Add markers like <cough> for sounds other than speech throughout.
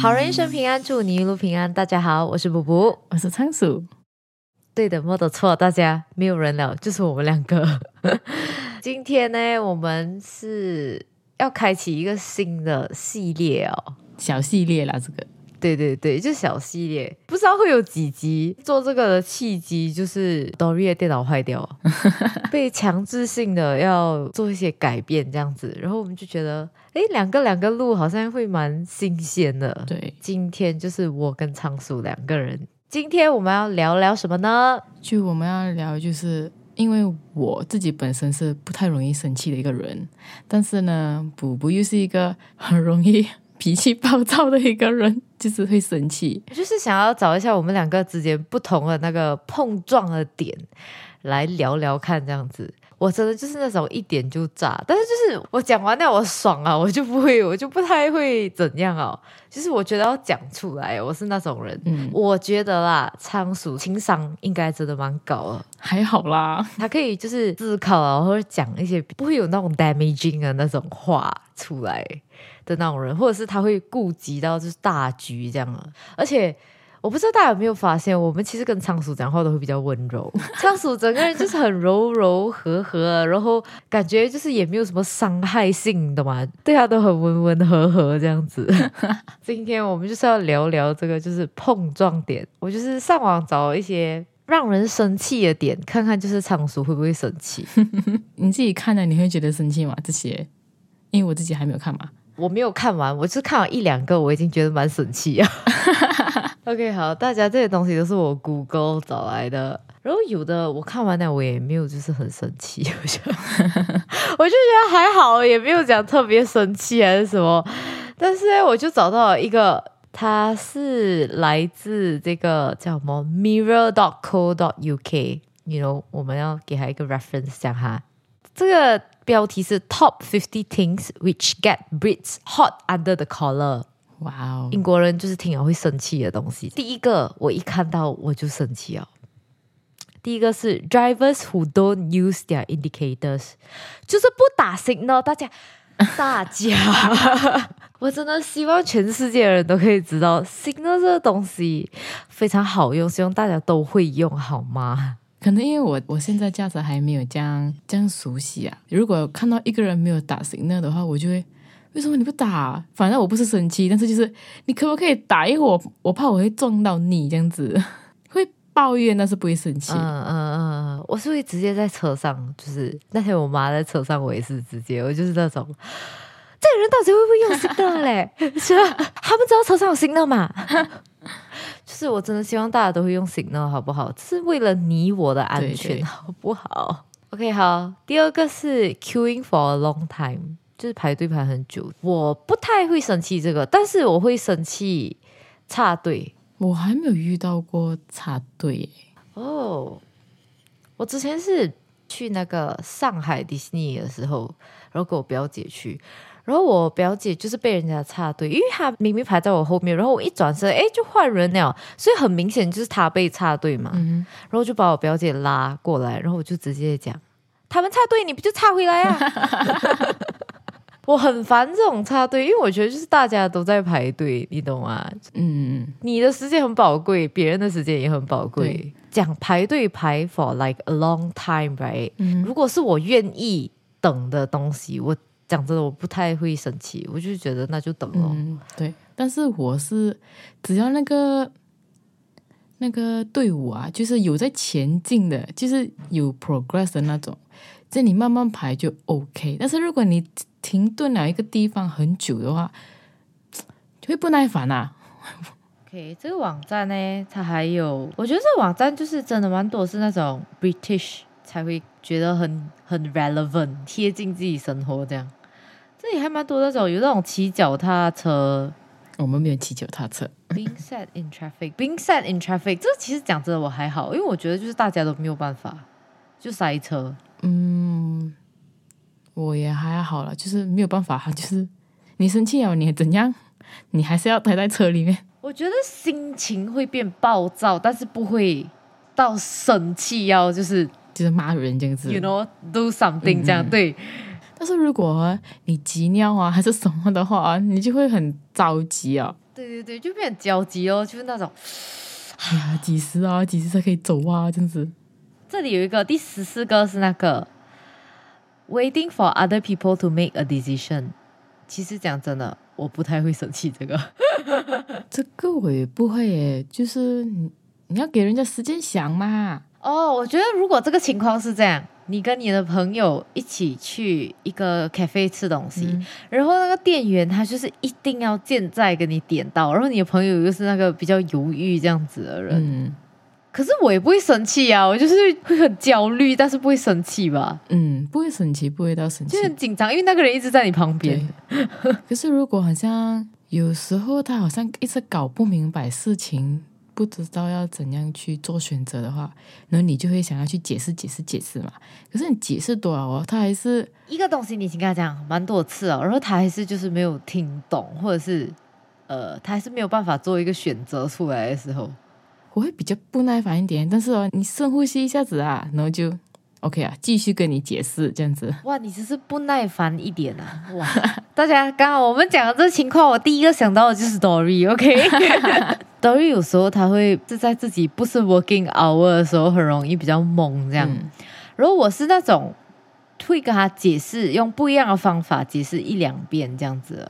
好人一生平安，祝你一路平安。大家好，我是卜卜，我是仓鼠。对的，没得错，大家没有人了，就是我们两个。<laughs> 今天呢，我们是要开启一个新的系列哦，小系列啦，这个。对对对，就小系列，不知道会有几集。做这个的契机就是 Dory 的电脑坏掉，<laughs> 被强制性的要做一些改变这样子，然后我们就觉得，哎，两个两个录好像会蛮新鲜的。对，今天就是我跟仓鼠两个人。今天我们要聊聊什么呢？就我们要聊，就是因为我自己本身是不太容易生气的一个人，但是呢，补补又是一个很容易。脾气暴躁的一个人，就是会生气。就是想要找一下我们两个之间不同的那个碰撞的点，来聊聊看这样子。我真的就是那种一点就炸，但是就是我讲完那我爽啊，我就不会，我就不太会怎样哦。就是我觉得要讲出来，我是那种人。嗯，我觉得啦，仓鼠情商应该真的蛮高的，还好啦，他可以就是思考啊，或者讲一些不会有那种 damaging 的那种话出来。的那种人，或者是他会顾及到就是大局这样啊，而且我不知道大家有没有发现，我们其实跟仓鼠讲话都会比较温柔，<laughs> 仓鼠整个人就是很柔柔和和，然后感觉就是也没有什么伤害性的嘛，对它都很温温和和这样子。<laughs> 今天我们就是要聊聊这个就是碰撞点，我就是上网找一些让人生气的点，看看就是仓鼠会不会生气。<laughs> 你自己看了你会觉得生气吗？这些，因为我自己还没有看嘛。我没有看完，我就看了一两个，我已经觉得蛮生气啊。OK，好，大家这些东西都是我 Google 找来的，然后有的我看完了，我也没有就是很生气，我就 <laughs> 我就觉得还好，也没有讲特别生气还是什么。但是呢，我就找到了一个，它是来自这个叫什么 Mirror.co.uk，you know，我们要给他一个 reference 讲哈，这个。标题是 Top Fifty Things Which Get Brits Hot Under the Collar。哇哦，英国人就是听了会生气的东西。第一个，我一看到我就生气哦。第一个是 Drivers who don't use their indicators，就是不打 signal。大家，大家，我真的希望全世界的人都可以知道 signal 这个东西非常好用，希望大家都会用，好吗？可能因为我我现在驾驶还没有这样这样熟悉啊。如果看到一个人没有打 signal 的话，我就会为什么你不打？反正我不是生气，但是就是你可不可以打？因为我我怕我会撞到你这样子，<laughs> 会抱怨，但是不会生气。嗯嗯嗯，我是会直接在车上，就是那天我妈在车上，我也是直接，我就是那种这个人到底会不会用 signal 嘞？<laughs> 是吧？他们知道车上有 signal 吗？<laughs> 就是我真的希望大家都会用 Signal，好不好？是为了你我的安全，好不好？OK，好。第二个是 Queuing for a long time，就是排队排很久。我不太会生气这个，但是我会生气插队。我还没有遇到过插队哦。我之前是去那个上海迪士尼的时候，然后跟我表姐去。然后我表姐就是被人家插队，因为她明明排在我后面，然后我一转身，哎，就换人了，所以很明显就是她被插队嘛。然后就把我表姐拉过来，然后我就直接讲：“他们插队，你不就插回来啊？” <laughs> 我很烦这种插队，因为我觉得就是大家都在排队，你懂吗？嗯，你的时间很宝贵，别人的时间也很宝贵。讲排队排 for like a long time，right？如果是我愿意等的东西，我。讲真的，我不太会生气，我就觉得那就等咯。对，但是我是只要那个那个队伍啊，就是有在前进的，就是有 progress 的那种，这你慢慢排就 OK。但是如果你停顿了一个地方很久的话，<tsk> 就会不耐烦呐。OK，这个网站呢，它还有，我觉得这个网站就是真的蛮多是那种 British 才会觉得很很 relevant，贴近自己生活这样。这里还蛮多那种有那种骑脚踏车，我们没有骑脚踏车。Being set in traffic, being set in traffic，这其实讲真的我还好，因为我觉得就是大家都没有办法就塞车。嗯，我也还好了，就是没有办法，<laughs> 就是你生气了，你怎样，你还是要待在车里面。我觉得心情会变暴躁，但是不会到生气，要就是就是骂人这样子，You know, do something 这样对。但是如果你急尿啊还是什么的话，你就会很着急啊。对对对对，就变焦急哦，就是那种。<sighs> 哎呀，几时啊？几时才可以走啊？这样子。这里有一个第十四个是那个 waiting for other people to make a decision。其实讲真的，我不太会生气这个。<laughs> 这个我也不会耶，就是你你要给人家时间想嘛。哦，我觉得如果这个情况是这样，你跟你的朋友一起去一个 cafe 吃东西，然后那个店员他就是一定要健在给你点到，然后你的朋友又是那个比较犹豫这样子的人，嗯可是我也不会生气啊，我就是会很焦虑，但是不会生气吧，嗯，不会生气，不会到生气就。很紧张，因为那个人一直在你旁边。<laughs> 可是如果好像有时候他好像一直搞不明白事情，不知道要怎样去做选择的话，然后你就会想要去解释、解释、解释嘛。可是你解释多少哦，他还是一个东西你已经跟他讲蛮多次了，然后他还是就是没有听懂，或者是呃，他还是没有办法做一个选择出来的时候，我会比较不耐烦一点。但是哦，你深呼吸一下子啊，然后就 OK 啊，继续跟你解释这样子。哇，你只是不耐烦一点啊！哇，大家刚好我们讲的这情况，我第一个想到的就是 Dory，OK？<laughs> Dory 有时候他会是在自己不是 working hour 的时候，很容易比较懵这样。嗯然后我是那种会跟他解释，用不一样的方法解释一两遍这样子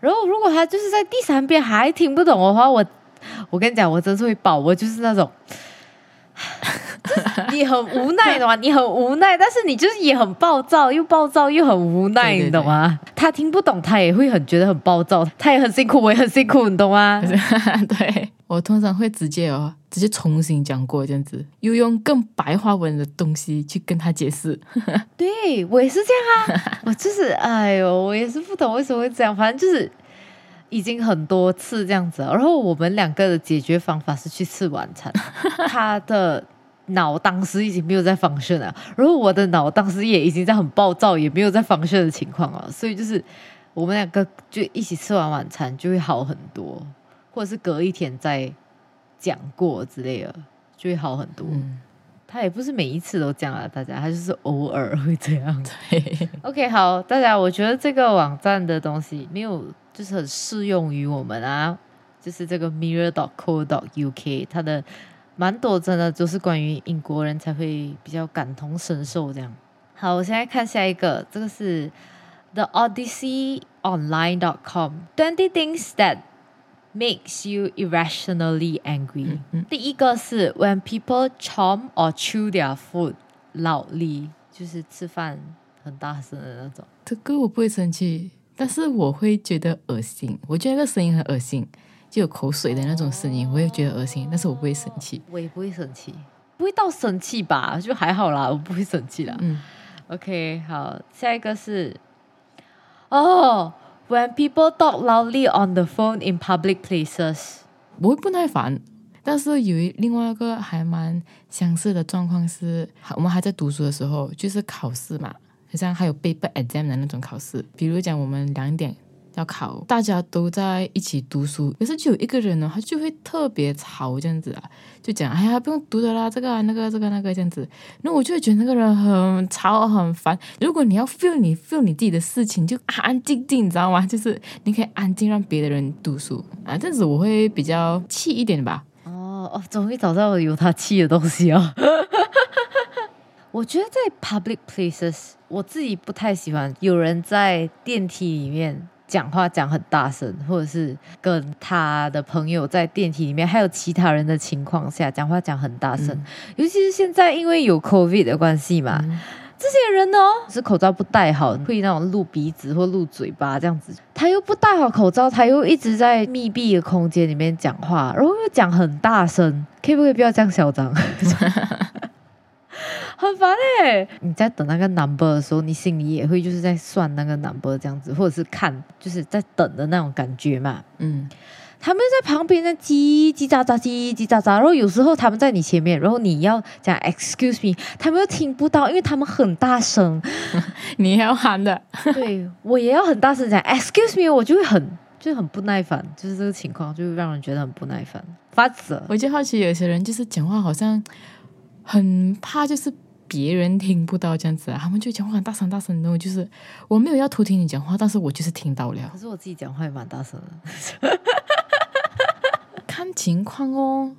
然后如果他就是在第三遍还听不懂的话，我我跟你讲，我真是会爆，我就是那种。就是 <laughs> 你很无奈的嘛，你很无奈，但是你就是也很暴躁，又暴躁又很无奈，对对你懂吗？他听不懂，他也会很觉得很暴躁，他也很辛苦，我也很辛苦，你懂吗？<laughs> <laughs> 对我通常会直接哦，直接重新讲过这样子，又用更白话文的东西去跟他解释。对我也是这样啊，我就是哎呦，我也是不懂为什么会这样，反正就是已经很多次这样子了。然后我们两个的解决方法是去吃晚餐，<laughs> 他的脑当时已经没有在 function 了，然后我的脑当时也已经在很暴躁，也没有在 function 的情况了，所以就是我们两个就一起吃完晚餐就会好很多，或者是隔一天再讲过之类的，就会好很多。嗯，他也不是每一次都这样啊，大家，他就是偶尔会这样。对，OK，好，大家，我觉得这个网站的东西没有，就是很适用于我们啊，就是这个 mirror.co.uk，它的蛮多真的就是关于英国人才会比较感同身受这样。好，我现在看下一个，这个是 The Odyssey Online.com Twenty things that makes you irrationally angry、第一个是 When people chomp or chew their food loudly，就是吃饭很大声的那种。这个我不会生气，但是我会觉得恶心。我觉得那个声音很恶心，就有口水的那种声音，我也觉得恶心，但是我不会生气。我也不会生气，不会到生气吧？就还好啦，我不会生气啦。嗯 OK，好，下一个是哦、w h e n people talk loudly on the phone in public places。我会不耐烦。但是有一另外一个还蛮相似的状况是，我们还在读书的时候，就是考试嘛，好像还有 paper exam 的那种考试。比如讲，我们两点要考，大家都在一起读书，可是就有一个人呢，他就会特别吵这样子啊，就讲哎呀不用读的啦，这个、那个这个那个这样子。那我就会觉得那个人很吵很烦。如果你要 feel 你 feel 你自己的事情，就安安静静，你知道吗？就是你可以安静让别的人读书啊，这样子我会比较气一点吧。哦哦，终于找到有他气的东西哦。我觉得在 public places，我自己不太喜欢有人在电梯里面讲话讲很大声，或者是跟他的朋友在电梯里面，还有其他人的情况下讲话讲很大声。尤其是现在因为有 COVID 的关系嘛，这些人哦是口罩不戴好，会那种露鼻子或露嘴巴这样子。他又不戴好口罩，他又一直在密闭的空间里面讲话，然后又讲很大声，可以不可以不要这样嚣张？<laughs> <laughs> <laughs> 很烦哎、你在等那个 number 的时候，你心里也会就是在算那个 number 这样子，或者是看就是在等的那种感觉嘛。嗯，他们在旁边在叽叽喳喳、叽叽喳喳，然后有时候他们在你前面，然后你要讲 excuse me，他们又听不到，因为他们很大声。<laughs> 你要喊的，对我也要很大声讲 excuse me，我就会很就很不耐烦，就是这个情况就会让人觉得很不耐烦，发死了。我就好奇有些人就是讲话好像很怕，就是别人听不到这样子啊，他们就讲话很大声大声，然后就是我没有要偷听你讲话，但是我就是听到了可。是我自己讲话也蛮大声的。<laughs> 看情况哦。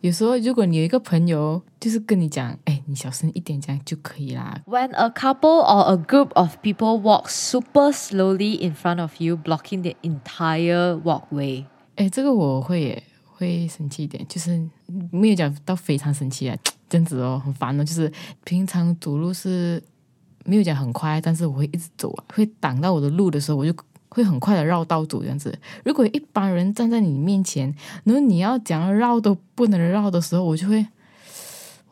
有时候，如果你有一个朋友，就是跟你讲，哎，你小声一点，这样就可以啦。When a couple or a group of people walk super slowly in front of you, blocking the entire walkway. 哎，这个我会耶会生气一点，就是没有讲到非常生气啊，这样子哦，很烦哦。就是平常走路是没有讲很快，但是我会一直走啊，会挡到我的路的时候，我就会很快的绕道走这样子。如果一般人站在你面前，然后你要讲绕都不能绕的时候，我就会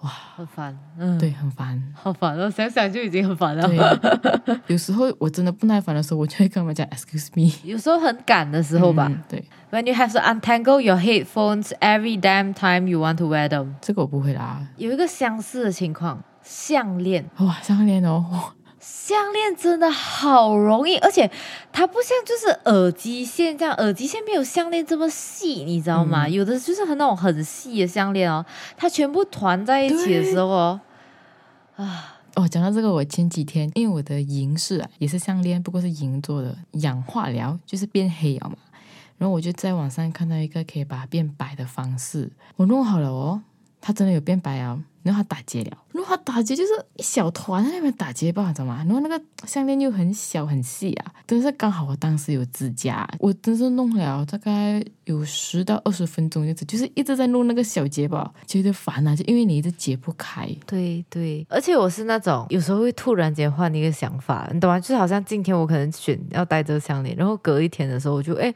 很烦，嗯，对很烦。好烦哦，想想就已经很烦了。对，有时候我真的不耐烦的时候，我就会跟他们讲 “excuse me”。有时候很赶的时候吧、嗯对，w h e n you have to untangle your headphones every damn time you want to wear them。这个我不会啦。有一个相似的情况，项链，哇，项链哦，哇项链真的好容易，而且它不像就是耳机线这样，耳机线没有项链这么细，你知道吗？有的就是很那种很细的项链哦，它全部团在一起的时候哦，啊哦，讲到这个，我前几天因为我的银饰啊也是项链，不过是银做的，氧化疗就是变黑了嘛。然后我就在网上看到一个可以把它变白的方式，我弄好了哦，它真的有变白啊。然后它打结了，然后它打结就是一小团在那边打结吧，你知道吗？然后那个项链又很小很细啊，真是刚好我当时有指甲，我真是弄了大概有十到二十分钟样子，就是一直在弄那个小结吧，觉得烦啊，就因为你一直解不开。对对，而且我是那种有时候会突然间换一个想法，你懂吗？就好像今天我可能选要戴这个项链，然后隔一天的时候我就哎，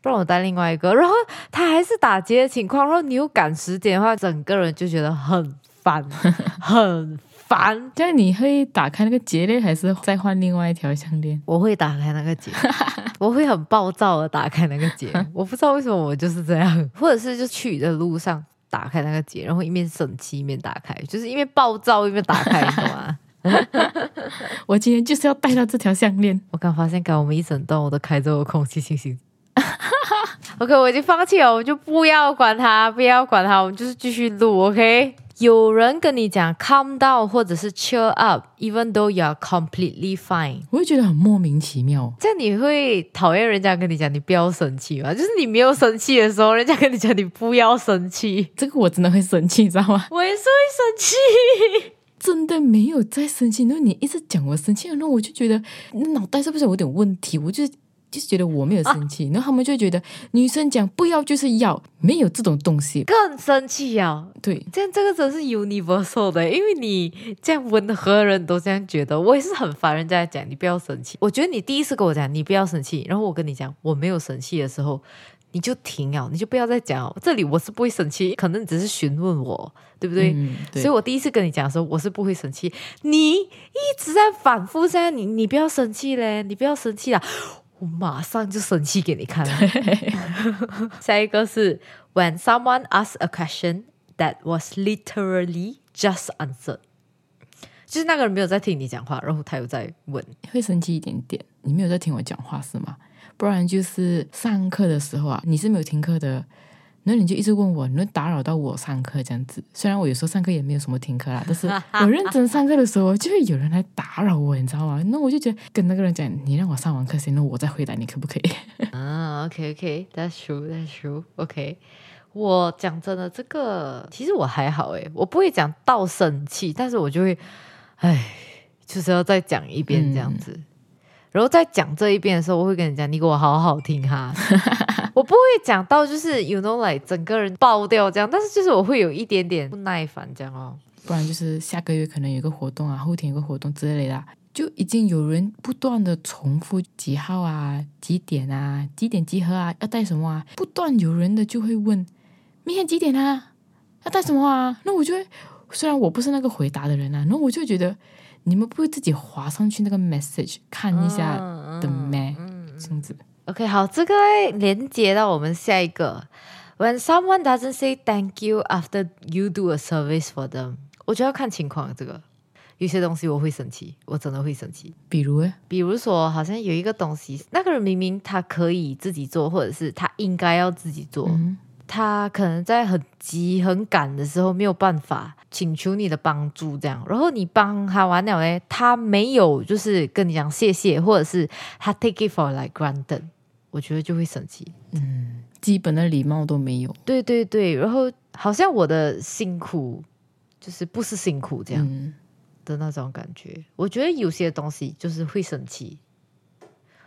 不然我戴另外一个，然后它还是打结的情况，然后你又赶时间的话，整个人就觉得很烦，<laughs> 很烦。这样你会打开那个结链，还是再换另外一条项链？我会打开那个结，<laughs> 我会很暴躁的打开那个结，<laughs> 我不知道为什么我就是这样，或者是就去的路上打开那个结，然后一面生气一面打开，就是一面暴躁一面打开，你懂吗？我今天就是要戴到这条项链。我刚发现，刚我们一整段我都开着我空气清新。OK，我已经放弃了，我就不要管它，不要管它，我们就是继续录。OK，有人跟你讲 calm down 或者是 cheer up，even though you are completely fine，我会觉得很莫名其妙。这样你会讨厌人家跟你讲你不要生气吗？就是你没有生气的时候，人家跟你讲你不要生气，这个我真的会生气，你知道吗？<laughs> 我也是会生气。真的没有在生气，然后你一直讲我生气，然后我就觉得你脑袋是不是有点问题？我就就是觉得我没有生气，然后他们就觉得女生讲不要就是要，没有这种东西。更生气啊！对，这样这个真是 universal 的，因为你这样温和的人都这样觉得，我也是很烦人家讲你不要生气。我觉得你第一次跟我讲你不要生气，然后我跟你讲我没有生气的时候，你就停啊，你就不要再讲哦。这里我是不会生气，可能你只是询问我，对不对？嗯，对所以我第一次跟你讲的时候，我是不会生气。你一直在反复在你你不要生气嘞，你不要生气啦，我马上就生气给你看。下一个是 When someone asks a question that was literally just answered，就是那个人没有在听你讲话，然后他又在问。会生气一点点。你没有在听我讲话是吗？不然就是上课的时候啊，你是没有听课的，那你就一直问我，你会打扰到我上课这样子。虽然我有时候上课也没有什么听课啦，但是我认真上课的时候，就会有人来打扰我，你知道吗？那我就觉得跟那个人讲，你让我上完课先，那我再回答你可不可以？<laughs> 啊，OK OK，that's true，that's true，OK。我讲真的，这个其实我还好诶，我不会讲到生气，但是我就会，唉，就是要再讲一遍这样子。然后再讲这一遍的时候，我会跟你讲，你给我好好听哈。<laughs> <laughs> 我不会讲到就是 you know like 整个人爆掉这样，但是就是我会有一点点不耐烦这样哦。不然就是下个月可能有个活动啊，后天有个活动之类的啊，就已经有人不断的重复几号啊、几点啊、几点集合啊、要带什么啊，不断有人的就会问明天几点啊，要带什么啊？那我就会，虽然我不是那个回答的人啊，那我就觉得你们不会自己划上去那个 message 看一下的咩？这样子。OK，好，这个连接到我们下一个。When someone doesn't say thank you after you do a service for them，我觉得要看情况。这个有些东西我会生气，我真的会生气。比如诶，比如说，好像有一个东西，那个人明明他可以自己做，或者是他应该要自己做，嗯他可能在很急很赶的时候没有办法请求你的帮助，这样，然后你帮他完了嘞，他没有就是跟你讲谢谢，或者是他 take it for like granted，我觉得就会生气。嗯基本的礼貌都没有。对对对，然后好像我的辛苦就是不是辛苦这样嗯，的那种感觉。我觉得有些东西就是会生气。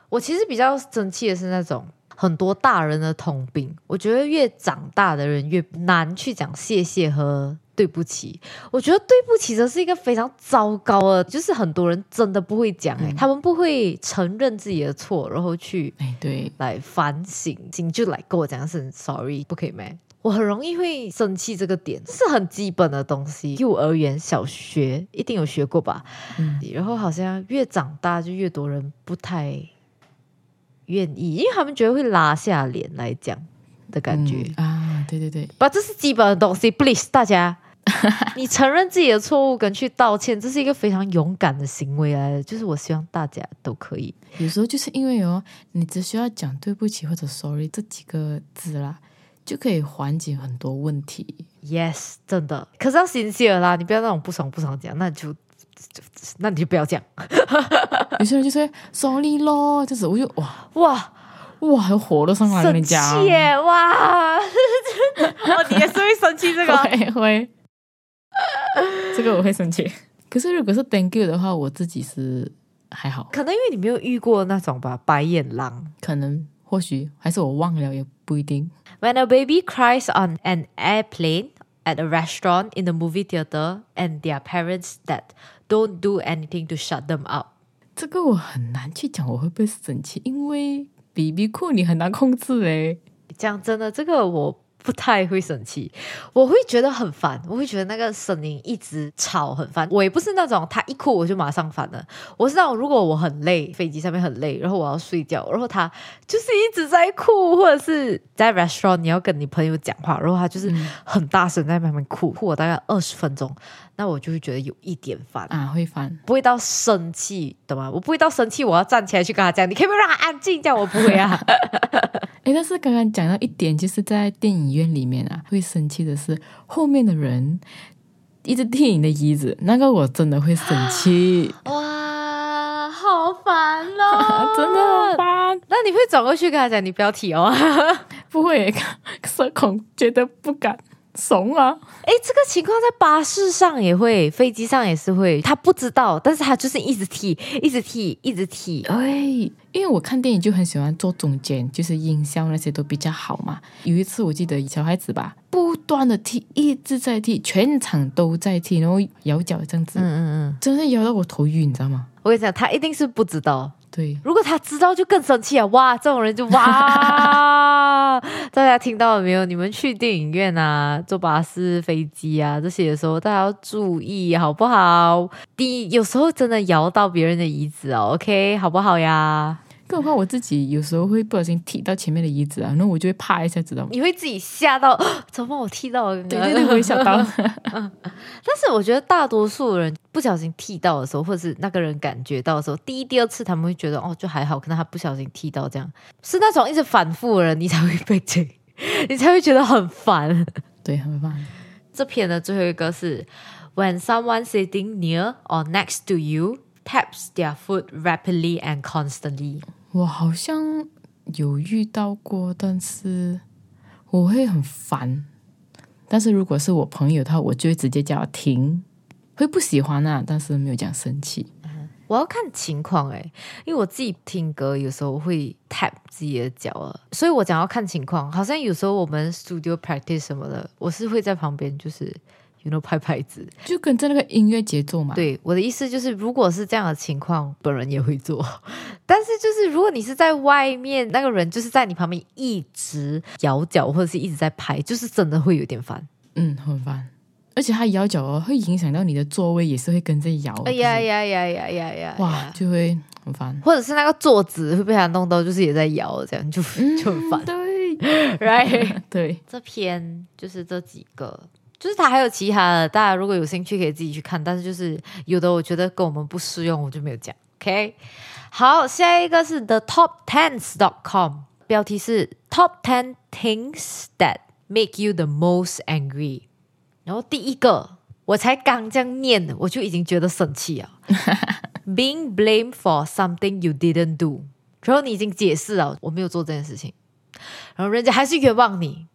我其实比较生气的是那种很多大人的通病，我觉得越长大的人越难去讲谢谢和对不起。我觉得对不起这是一个非常糟糕的，就是很多人真的不会讲、欸，他们不会承认自己的错，然后去哎，对，来反省，醒就来跟我讲声 sorry，不可以咩？我很容易会生气，这个点这是很基本的东西，幼儿园、小学一定有学过吧？嗯，然后好像越长大就越多人不太愿意，因为他们觉得会拉下脸来讲的感觉。嗯啊，对对对，把这是基本的东西，please 大家，<laughs> 你承认自己的错误跟去道歉，这是一个非常勇敢的行为来的。就是我希望大家都可以。有时候就是因为哦，你只需要讲对不起或者 sorry 这几个字啦，就可以缓解很多问题。Yes，真的。可是要心谢了啦，你不要那种不爽不爽讲，那就就那你就不要讲。<laughs> 有些人就说 sorry 咯，就是我就哇哇，哇，有火都上来了，生你讲气耶！哇，<laughs> 哦，你也是会生气这个？<laughs> 会会，这个我会生气。可是如果是 thank you 的话，我自己是还好，可能因为你没有遇过那种吧，白眼狼。可能或许还是我忘了，也不一定。When a baby cries on an airplane, at a restaurant, in the movie theater, and their parents that don't do anything to shut them up. 这个我很难去讲我会不会生气，因为 BB 裤你很难控制诶。讲真的，这个我 不太会生气，我会觉得很烦，我会觉得那个声音一直吵很烦。我也不是那种他一哭我就马上烦的，我是那种如果我很累，飞机上面很累，然后我要睡觉，然后他就是一直在哭，或者是在 restaurant 你要跟你朋友讲话，然后他就是很大声在那边哭，哭我大概二十分钟，那我就会觉得有一点烦。啊，会烦。不会到生气，懂吗？我不会到生气，我要站起来去跟他讲，你可以不可以让他安静？这样我不会啊。<laughs> 哎，但是刚刚讲到一点，就是在电影院里面啊，会生气的是后面的人一直踢你的椅子，那个我真的会生气，<gasps> 哇，好烦哦！<laughs> 真的很烦。那你会转过去跟他讲，你不要提哦。<laughs> 不会，社恐觉得不敢怂啊。哎，这个情况在巴士上也会，飞机上也是会。他不知道，但是他就是一直踢，一直踢，一直踢。哎，因为我看电影就很喜欢坐中间，就是音效那些都比较好嘛。有一次我记得小孩子吧，不断的踢，一直在踢，全场都在踢，然后摇脚这样子，嗯嗯嗯，真的摇到我头晕，你知道吗？我跟你讲，他一定是不知道。对，如果他知道，就更生气啊！哇，这种人就哇！<laughs> 大家听到了没有？你们去电影院啊、坐巴士、飞机啊这些的时候，大家要注意，好不好？第一，有时候真的摇到别人的椅子哦，OK，好不好呀？更何况我自己有时候会不小心踢到前面的椅子啊，然后我就会怕一下，知道吗？你会自己吓到，<gasps> 怎么把？我踢到了？对对对，我会想到。<laughs> 但是我觉得大多数人不小心踢到的时候，或者是那个人感觉到的时候，第一、第二次他们会觉得哦，就还好，可能他不小心踢到这样，是那种一直反复的人，你才会被这，<laughs> 你才会觉得很烦。对，很烦。这篇的最后一个是 When someone sitting near or next to you taps their foot rapidly and constantly。我好像有遇到过，但是我会很烦。但是如果是我朋友的话，我就会直接叫他停。会不喜欢啊，但是没有讲生气。我要看情况诶，因为我自己听歌有时候会 tap 自己的脚啊，所以我讲要看情况。好像有时候我们 studio practice 什么的，我是会在旁边就是 you know 拍拍子。就跟着那个音乐节奏嘛。，对，我的意思就是，如果是这样的情况，本人也会做。但是就是如果你是在外面，那个人就是在你旁边一直摇脚或者是一直在拍，就是真的会有点烦。嗯，很烦。而且他摇脚哦，会影响到你的座位，也是会跟着摇。哎呀呀呀呀呀呀！哇，就会很烦。或者是那个座子会被他弄到，就是也在摇，这样就就很烦。对 <laughs> right？对，这篇就是这几个，就是它还有其他的，大家如果有兴趣可以自己去看。但是就是有的我觉得跟我们不适用，我就没有讲。OK，好，下一个是 The Top Tens dot com，标题是 Top Ten Things That Make You the Most Angry。然后第一个，我才刚这样念，我就已经觉得生气了。<laughs> Being blamed for something you didn't do，然后你已经解释了，我没有做这件事情。然后人家还是冤枉你，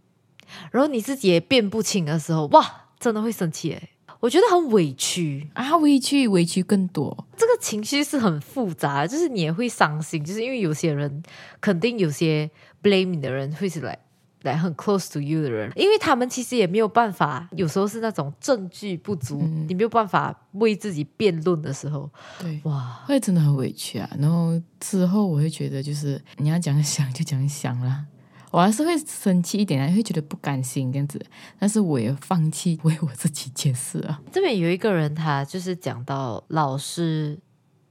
然后你自己也辨不清的时候，哇，真的会生气诶。我觉得很委屈啊，委屈委屈更多，这个情绪是很复杂，就是你也会伤心，就是因为有些人肯定有些 blame 你的人会是来来很 close to you 的人，因为他们其实也没有办法，有时候是那种证据不足，你没有办法为自己辩论的时候，对，哇，会真的很委屈啊。然后之后我会觉得，就是你要讲想就讲想了。我还是会生气一点啊，会觉得不甘心这样子，但是我也放弃为我自己解释啊。这边有一个人，他就是讲到老师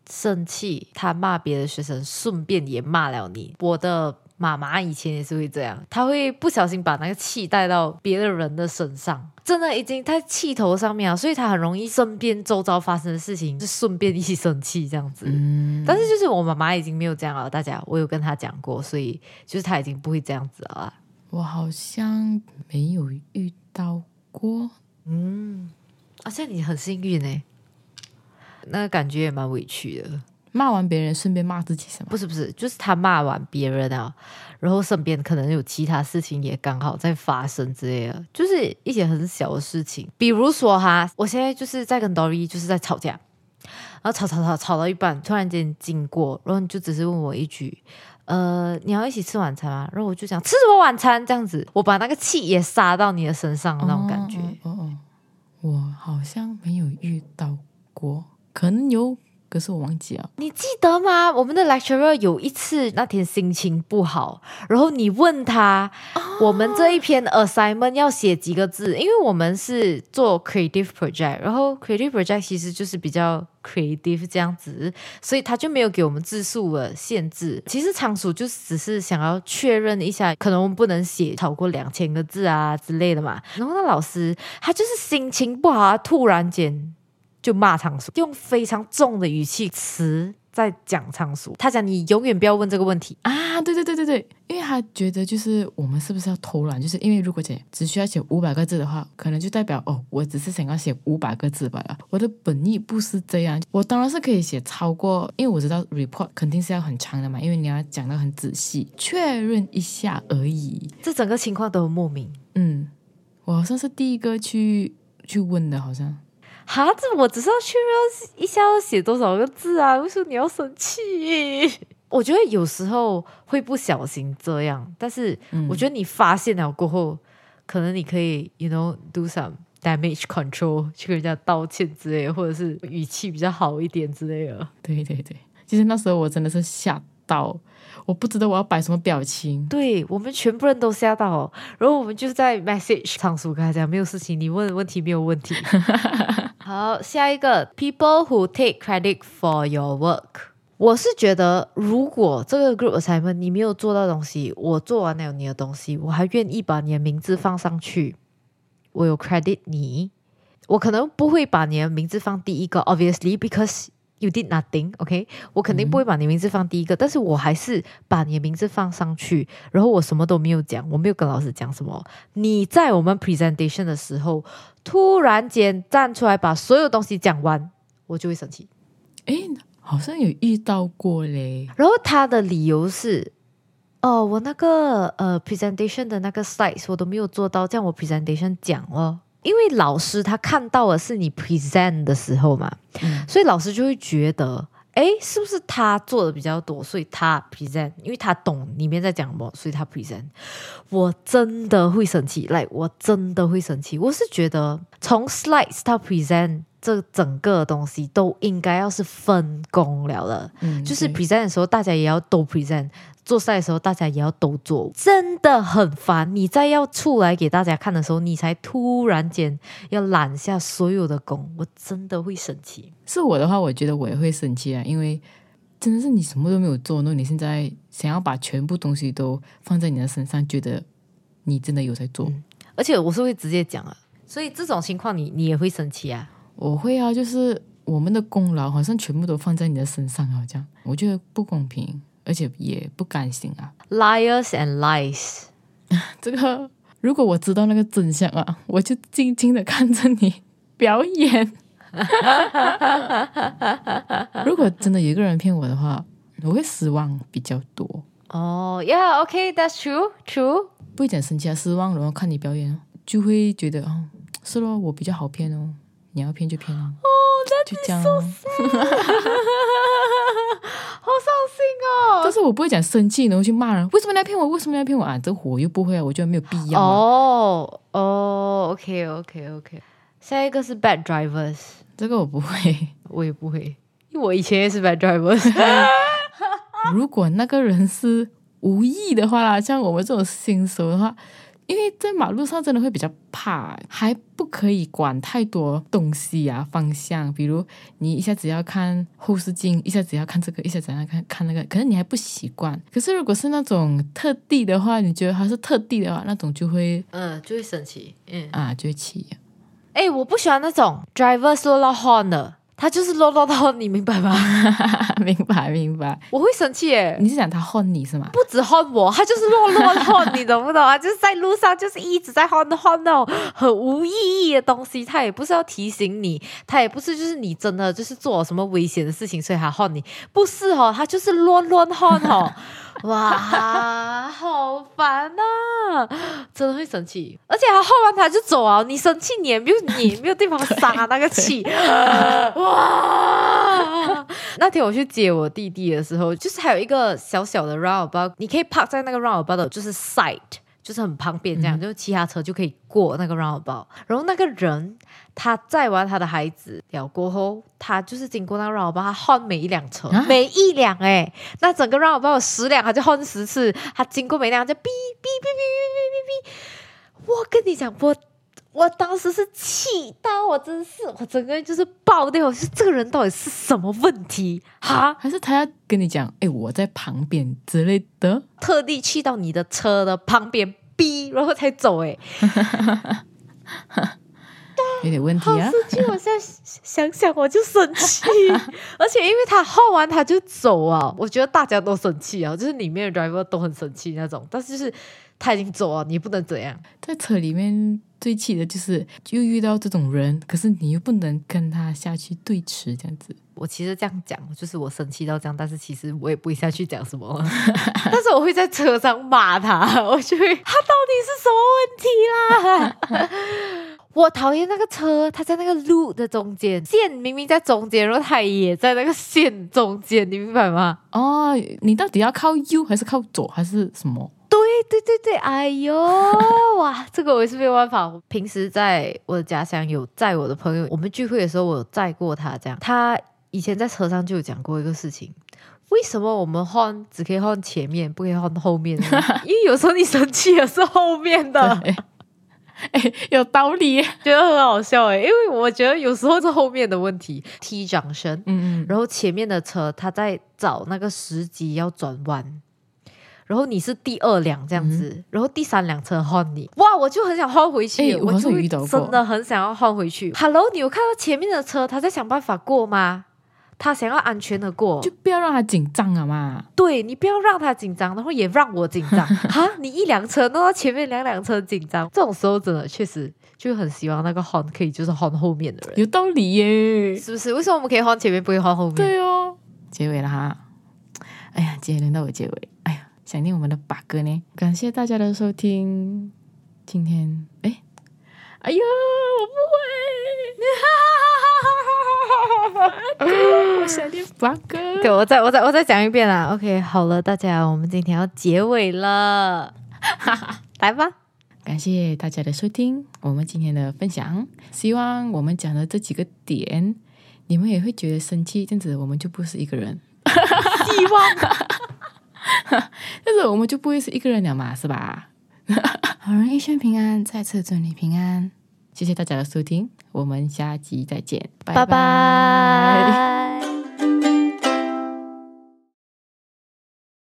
生气，他骂别的学生，顺便也骂了你。我的。妈妈以前也是会这样，她会不小心把那个气带到别的人的身上，真的已经在气头上面啊，所以她很容易身边周遭发生的事情就顺便一起生气这样子。嗯，但是就是我妈妈已经没有这样了，大家我有跟她讲过，所以就是她已经不会这样子了。我好像没有遇到过，嗯，而且你很幸运呢，那个感觉也蛮委屈的。骂完别人，顺便骂自己什么？不是不是，就是他骂完别人啊，然后身边可能有其他事情也刚好在发生之类的，就是一些很小的事情。比如说哈，我现在就是在跟 Dory 就是在吵架，然后吵吵吵吵到一半，突然间经过，然后你就只是问我一句，呃，你要一起吃晚餐吗？然后我就想吃什么晚餐？这样子，我把那个气也撒到你的身上那种感觉。哦哦，我好像没有遇到过，可能有。<laughs> 可是我忘记了，你记得吗？我们的 lecturer 有一次那天心情不好，然后你问他，我们这一篇 assignment 要写几个字？因为我们是做 creative project，然后 creative project 其实就是比较 creative 这样子，所以他就没有给我们字数的限制。其实仓鼠就只是想要确认一下，可能我们不能写超过两千个字啊之类的嘛。然后那老师他就是心情不好，突然间。就骂仓鼠，用非常重的语气词在讲仓鼠。他讲你永远不要问这个问题啊！对对对对对，因为他觉得就是我们是不是要偷懒？就是因为如果写只需要写五百个字的话，可能就代表哦，我只是想要写五百个字罢了。我的本意不是这样，我当然是可以写超过，因为我知道 report 肯定是要很长的嘛，因为你要讲的很仔细，确认一下而已。这整个情况都很莫名。嗯，我好像是第一个去去问的，好像。哈，这我只是要确认一下要写多少个字啊？为什么你要生气？我觉得有时候会不小心这样，但是我觉得你发现了过后，可能你可以，you know, do some damage control，去跟人家道歉之类，或者是语气比较好一点之类的。对对对，其实那时候我真的是吓到。我不知道我要摆什么表情，对我们全部人都吓到，然后我们就在 message 仓鼠跟他讲没有事情，你问的问题没有问题。<laughs> 好，下一个 people who take credit for your work，我是觉得如果这个 group assignment 你没有做到东西，我做完了你的东西，我还愿意把你的名字放上去，我有 credit 你，我可能不会把你的名字放第一个，obviously because。You did nothing, OK？我肯定不会把你名字放第一个，但是我还是把你的名字放上去，然后我什么都没有讲，我没有跟老师讲什么。你在我们 presentation 的时候，突然间站出来把所有东西讲完，我就会生气。哎，好像有遇到过嘞。然后他的理由是，哦，我那个呃 presentation 的那个 slides 我都没有做到，这样我 presentation 讲了。因为老师他看到的是你 present 的时候嘛，所以老师就会觉得，哎，是不是他做的比较多，所以他 present，因为他懂里面在讲什么，所以他 present。我真的会生气，来，我真的会生气。我是觉得从 slides 到 present 这整个东西都应该要是分工了的，就是 present 的时候大家也要都 present。做赛的时候，大家也要都做，真的很烦。你在要出来给大家看的时候，你才突然间要揽下所有的功，我真的会生气。是我的话，我觉得我也会生气啊，因为真的是你什么都没有做，那你现在想要把全部东西都放在你的身上，觉得你真的有在做，而且我是会直接讲啊。所以这种情况，你你也会生气啊？我会啊，就是我们的功劳好像全部都放在你的身上，好像我觉得不公平。而且也不甘心啊！Liars and lies，<laughs> 这个如果我知道那个真相啊，我就静静的看着你表演。<laughs> 如果真的有一个人骗我的话，我会失望比较多。哦，Yeah，OK，That's true，True。不会讲生气啊，失望，然后看你表演，就会觉得哦，是咯，我比较好骗哦，你要骗就骗哦，哦，那就这样哦。好伤心哦。但是我不会讲生气，然后去骂人，为什么你要骗我？为什么你要骗我啊？这我又不会啊，我觉得没有必要啊。哦哦，OK，OK，OK。下一个是 Bad Drivers，这个我不会。<laughs> 我也不会，因为我以前也是 Bad Drivers。<laughs> 如果那个人是无意的话啦，像我们这种新手的话，因为在马路上真的会比较怕，还不可以管太多东西啊，方向，比如你一下子要看后视镜，一下子要看这个，一下子要看看那个，可能你还不习惯。可是如果是那种特地的话，你觉得它是特地的话，那种就会嗯，就会生气。嗯，啊，就会气。哎，我不喜欢那种 driver 说到 horn 的。他就是啰啰叨，你明白吗？<laughs> 明白明白，我会生气耶！你是讲他恨你是吗？不止恨我，他就是啰啰叨，你懂不懂啊？<laughs> 就是在路上就是一直在换换那种很无意义的东西，他也不是要提醒你，他也不是就是你真的就是做了什么危险的事情，所以他恨你，不是哦，他就是乱乱换哦。<laughs> <laughs> 哇，好烦呐！真的会生气，而且他耗完他就走啊！你生气，你也没有，你也没有地方撒那个气。<laughs> 哇！那天我去接我弟弟的时候，就是还有一个小小的 roundabout，你可以 park 在那个 roundabout 的，就是 side，就是很方便，这样就其他车就可以过那个 roundabout。然后那个人他载完他的孩子了过后，他就是经过那个 roundabout，他换每一辆车，每一辆哎，那整个 roundabout 十辆，他就换十次，他经过每辆就哔哔哔哔哔哔哔。我跟你讲，我。我当时是气到我真是，我整个人就是爆掉。是这个人到底是什么问题？哈，<laughs> 还是他要跟你讲，哎，我在旁边之类的，特地去到你的车的旁边逼，然后才走。哎，<laughs> 有点问题啊！生气，我现在想想我就生气。<laughs> 而且因为他耗完他就走啊，我觉得大家都生气啊，就是里面的 driver 都很生气那种。但是就是他已经走了，你不能怎样，在车里面。最气的就是又遇到这种人，可是你又不能跟他下去对峙，这样子。我其实这样讲，就是我生气到这样，但是其实我也不会下去讲什么，<laughs> 但是我会在车上骂他，我就会他到底是什么问题啦？<laughs> 我讨厌那个车，他在那个路的中间，线明明在中间，然后他也在那个线中间，你明白吗？哦，你到底要靠右还是靠左还是什么？对对对对，哎呦哇，这个我也是没有办法。平时在我的家乡有载我的朋友，我们聚会的时候我有载过他。这样，他以前在车上就有讲过一个事情：为什么我们换只可以换前面，不可以换后面？<laughs> 因为有时候你生气的是后面的。<laughs> 哎，有道理，觉得很好笑哎。因为我觉得有时候是后面的问题踢掌声，嗯嗯，然后前面的车他在找那个时机要转弯。然后你是第二辆这样子，然后第三辆车换你，哇！我就很想换回去，我就真的很想要换回去。Hello，你有看到前面的车他在想办法过吗？他想要安全的过，就不要让他紧张了嘛。对你不要让他紧张，然后也让我紧张 <laughs> 哈，你一辆车弄到前面两辆车紧张，这种时候真的确实就很希望那个换可以就是 hon 后面的人，有道理耶，是不是？为什么我们可以 hon 前面，不会 horn 后面？对哦，结尾了哈。哎呀，今天轮到我结尾，哎呀。想念我们的八哥呢？感谢大家的收听。今天，哎，哎呀，我不会。<laughs> <laughs> 想念八哥。给我再，我再，我再讲一遍啦。OK，好了，大家，我们今天要结尾了，<laughs> 来吧。感谢大家的收听，我们今天的分享。希望我们讲的这几个点，你们也会觉得生气，这样子我们就不是一个人。希望。<laughs> 但是我们就不会是一个人了嘛，是吧？好人一生平安，再次祝你平安。谢谢大家的收听，我们下集再见，拜拜。